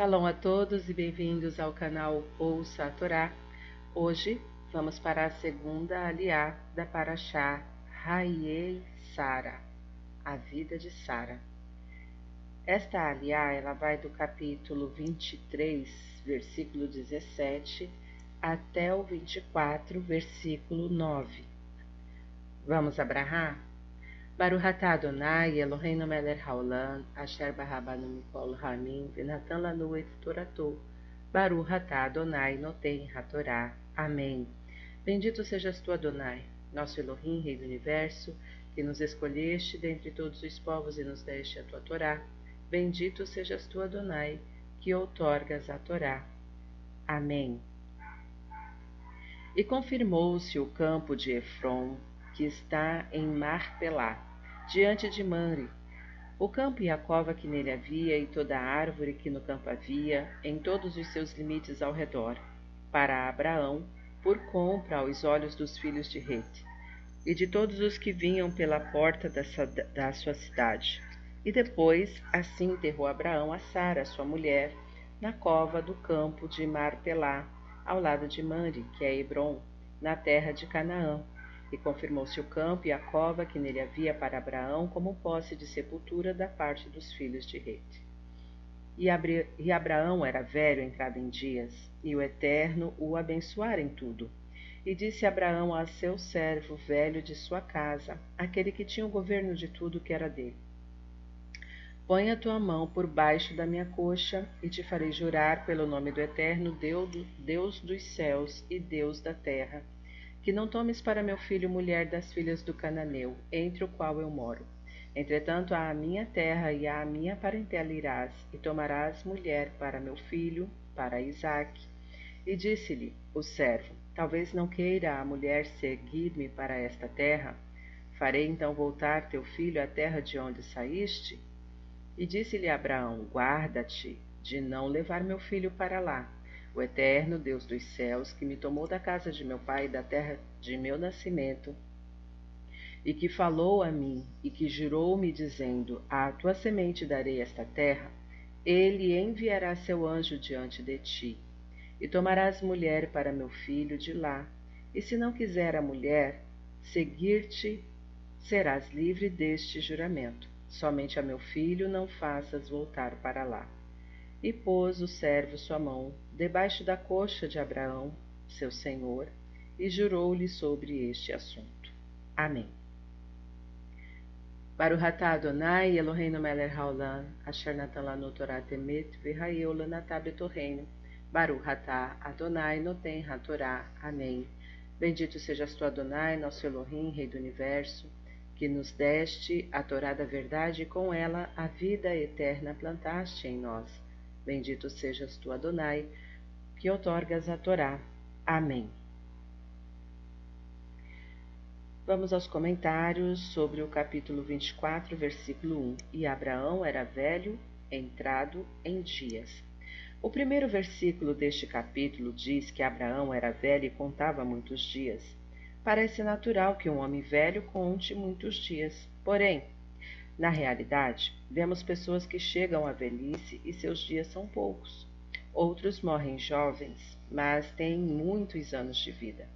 Shalom a todos e bem-vindos ao canal Ouça a Torá. Hoje vamos para a segunda aliá da Paraxá Raiei Sara, a vida de Sara. Esta aliá ela vai do capítulo 23, versículo 17, até o 24, versículo 9. Vamos abrahar? Baruch atah Adonai Eloheinu melech haolam, asher barabanu mikol hamim, venatan lanu et toratou. Baruch atah Adonai noten hatorá. Amém. Bendito sejas tu, Adonai, nosso Elohim, Rei do Universo, que nos escolheste dentre todos os povos e nos deste a tua Torá. Bendito sejas tu, Adonai, que outorgas a Torá. Amém. E confirmou-se o campo de Efron, que está em Marpelá, diante de Manre, o campo e a cova que nele havia, e toda a árvore que no campo havia, em todos os seus limites ao redor, para Abraão, por compra aos olhos dos filhos de Rete, e de todos os que vinham pela porta dessa, da sua cidade. E depois, assim enterrou Abraão a Sara, sua mulher, na cova do campo de Marpelá, ao lado de Manre, que é Hebron, na terra de Canaã, e confirmou-se o campo e a cova que nele havia para Abraão como posse de sepultura da parte dos filhos de Rete. E, e Abraão era velho entrado em dias, e o Eterno o abençoara em tudo. E disse Abraão a seu servo velho de sua casa, aquele que tinha o governo de tudo que era dele: Põe a tua mão por baixo da minha coxa, e te farei jurar pelo nome do Eterno, Deus dos céus e Deus da terra, que não tomes para meu filho mulher das filhas do Cananeu, entre o qual eu moro. Entretanto, à minha terra e à minha parentela irás, e tomarás mulher para meu filho, para Isaque. E disse-lhe o servo: Talvez não queira a mulher seguir-me para esta terra. Farei então voltar teu filho à terra de onde saíste? E disse-lhe Abraão: Guarda-te de não levar meu filho para lá o eterno Deus dos céus, que me tomou da casa de meu pai e da terra de meu nascimento, e que falou a mim, e que jurou-me, dizendo: À tua semente darei esta terra, ele enviará seu anjo diante de ti, e tomarás mulher para meu filho de lá, e se não quiser a mulher seguir-te, serás livre deste juramento. Somente a meu filho não faças voltar para lá. E pôs o servo sua mão debaixo da coxa de Abraão, seu senhor, e jurou-lhe sobre este assunto. Amém. Baruch atah Adonai Eloheinu melech haolam, asher natan lanu Torah temet, v'hayeu lanatah betorreino. Baruch atah Adonai noten hatorá. Amém. Bendito sejas tu, Adonai, nosso Elohim, Rei do Universo, que nos deste a Torá da verdade e com ela a vida eterna plantaste em nós. Bendito sejas tu, Adonai, que outorgas a Torá. Amém. Vamos aos comentários sobre o capítulo 24, versículo 1. E Abraão era velho, entrado em dias. O primeiro versículo deste capítulo diz que Abraão era velho e contava muitos dias. Parece natural que um homem velho conte muitos dias. Porém, na realidade, vemos pessoas que chegam à velhice e seus dias são poucos. Outros morrem jovens, mas têm muitos anos de vida.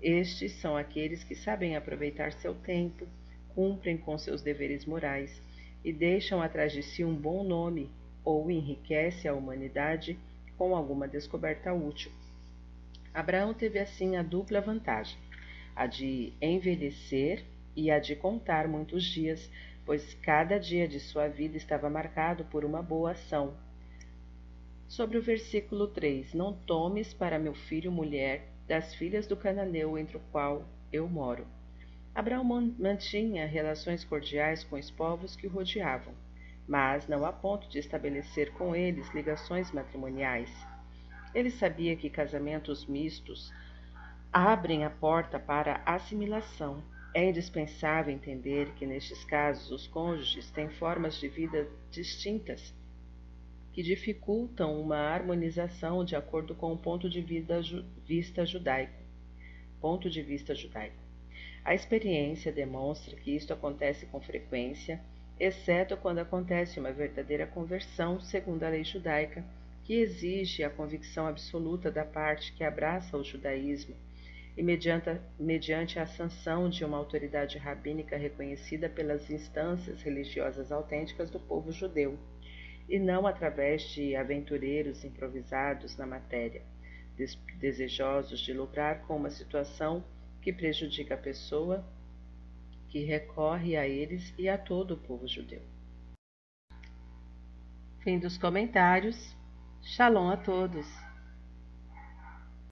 Estes são aqueles que sabem aproveitar seu tempo, cumprem com seus deveres morais e deixam atrás de si um bom nome ou enriquece a humanidade com alguma descoberta útil. Abraão teve assim a dupla vantagem, a de envelhecer e a de contar muitos dias, pois cada dia de sua vida estava marcado por uma boa ação, sobre o versículo 3: Não tomes para meu filho mulher das filhas do cananeu entre o qual eu moro. Abraão mantinha relações cordiais com os povos que o rodeavam, mas não a ponto de estabelecer com eles ligações matrimoniais. Ele sabia que casamentos mistos abrem a porta para assimilação. É indispensável entender que nestes casos os cônjuges têm formas de vida distintas que dificultam uma harmonização de acordo com o ponto de vista judaico. Ponto de vista judaico. A experiência demonstra que isto acontece com frequência, exceto quando acontece uma verdadeira conversão segundo a lei judaica, que exige a convicção absoluta da parte que abraça o judaísmo e mediante, mediante a sanção de uma autoridade rabínica reconhecida pelas instâncias religiosas autênticas do povo judeu, e não através de aventureiros improvisados na matéria, desejosos de lucrar com uma situação que prejudica a pessoa que recorre a eles e a todo o povo judeu. Fim dos comentários. Shalom a todos.